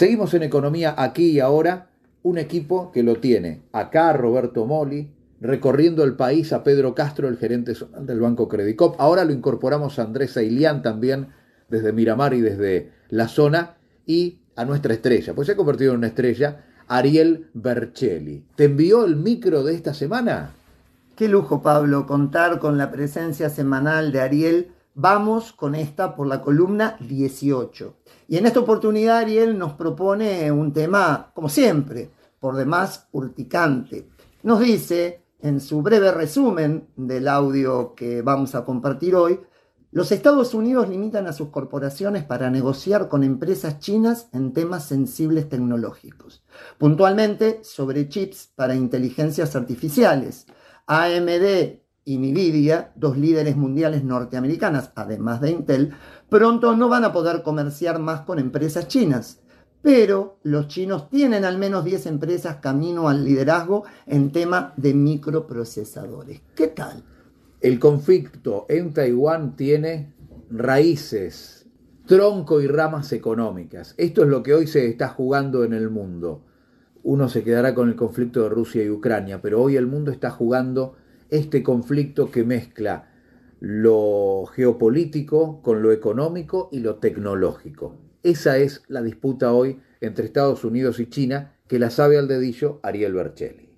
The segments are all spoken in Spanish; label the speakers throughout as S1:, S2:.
S1: Seguimos en economía aquí y ahora, un equipo que lo tiene acá Roberto Moli, recorriendo el país a Pedro Castro, el gerente del Banco Credicop. Ahora lo incorporamos a Andrés Ailián también desde Miramar y desde la zona y a nuestra estrella, pues se ha convertido en una estrella, Ariel Bercelli. ¿Te envió el micro de esta semana?
S2: Qué lujo, Pablo, contar con la presencia semanal de Ariel. Vamos con esta por la columna 18. Y en esta oportunidad Ariel nos propone un tema, como siempre, por demás urticante. Nos dice, en su breve resumen del audio que vamos a compartir hoy, los Estados Unidos limitan a sus corporaciones para negociar con empresas chinas en temas sensibles tecnológicos, puntualmente sobre chips para inteligencias artificiales. AMD y Nvidia, dos líderes mundiales norteamericanas, además de Intel, pronto no van a poder comerciar más con empresas chinas. Pero los chinos tienen al menos 10 empresas camino al liderazgo en tema de microprocesadores. ¿Qué tal?
S1: El conflicto en Taiwán tiene raíces, tronco y ramas económicas. Esto es lo que hoy se está jugando en el mundo. Uno se quedará con el conflicto de Rusia y Ucrania, pero hoy el mundo está jugando este conflicto que mezcla lo geopolítico con lo económico y lo tecnológico. Esa es la disputa hoy entre Estados Unidos y China que la sabe al dedillo Ariel Bercelli.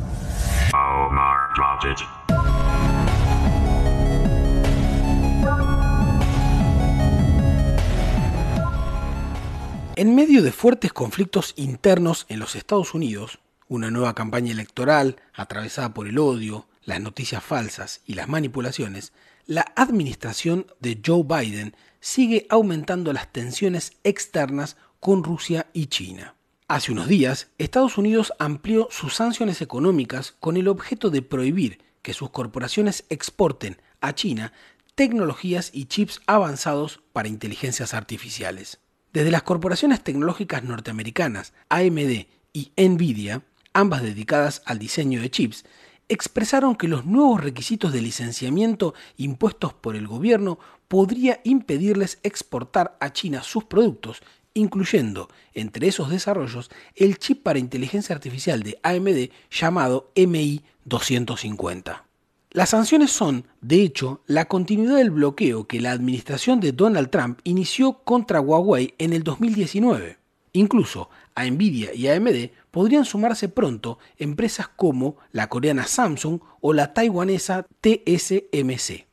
S3: En medio de fuertes conflictos internos en los Estados Unidos, una nueva campaña electoral atravesada por el odio, las noticias falsas y las manipulaciones, la administración de Joe Biden sigue aumentando las tensiones externas con Rusia y China. Hace unos días, Estados Unidos amplió sus sanciones económicas con el objeto de prohibir que sus corporaciones exporten a China tecnologías y chips avanzados para inteligencias artificiales. Desde las corporaciones tecnológicas norteamericanas AMD y Nvidia, ambas dedicadas al diseño de chips, expresaron que los nuevos requisitos de licenciamiento impuestos por el gobierno podría impedirles exportar a China sus productos, incluyendo entre esos desarrollos el chip para inteligencia artificial de AMD llamado MI 250. Las sanciones son, de hecho, la continuidad del bloqueo que la administración de Donald Trump inició contra Huawei en el 2019. Incluso a Nvidia y AMD podrían sumarse pronto empresas como la coreana Samsung o la taiwanesa TSMC.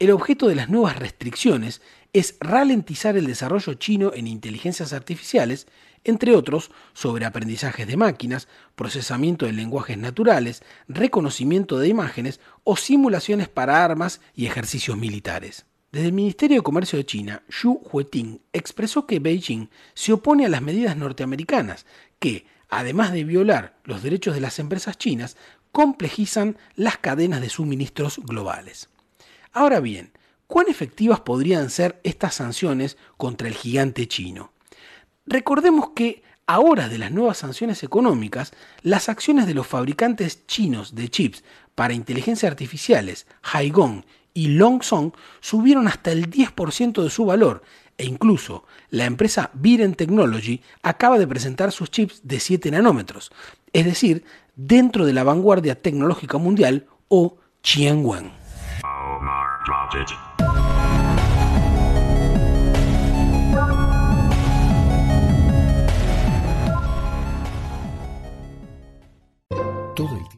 S3: El objeto de las nuevas restricciones es ralentizar el desarrollo chino en inteligencias artificiales entre otros sobre aprendizajes de máquinas, procesamiento de lenguajes naturales, reconocimiento de imágenes o simulaciones para armas y ejercicios militares. Desde el Ministerio de Comercio de China, Xu Hueting expresó que Beijing se opone a las medidas norteamericanas que, además de violar los derechos de las empresas chinas, complejizan las cadenas de suministros globales. Ahora bien, ¿cuán efectivas podrían ser estas sanciones contra el gigante chino? Recordemos que a horas de las nuevas sanciones económicas, las acciones de los fabricantes chinos de chips para inteligencia artificiales, Haigong y Longsong, subieron hasta el 10% de su valor e incluso la empresa Viren Technology acaba de presentar sus chips de 7 nanómetros, es decir, dentro de la vanguardia tecnológica mundial o Qianwen.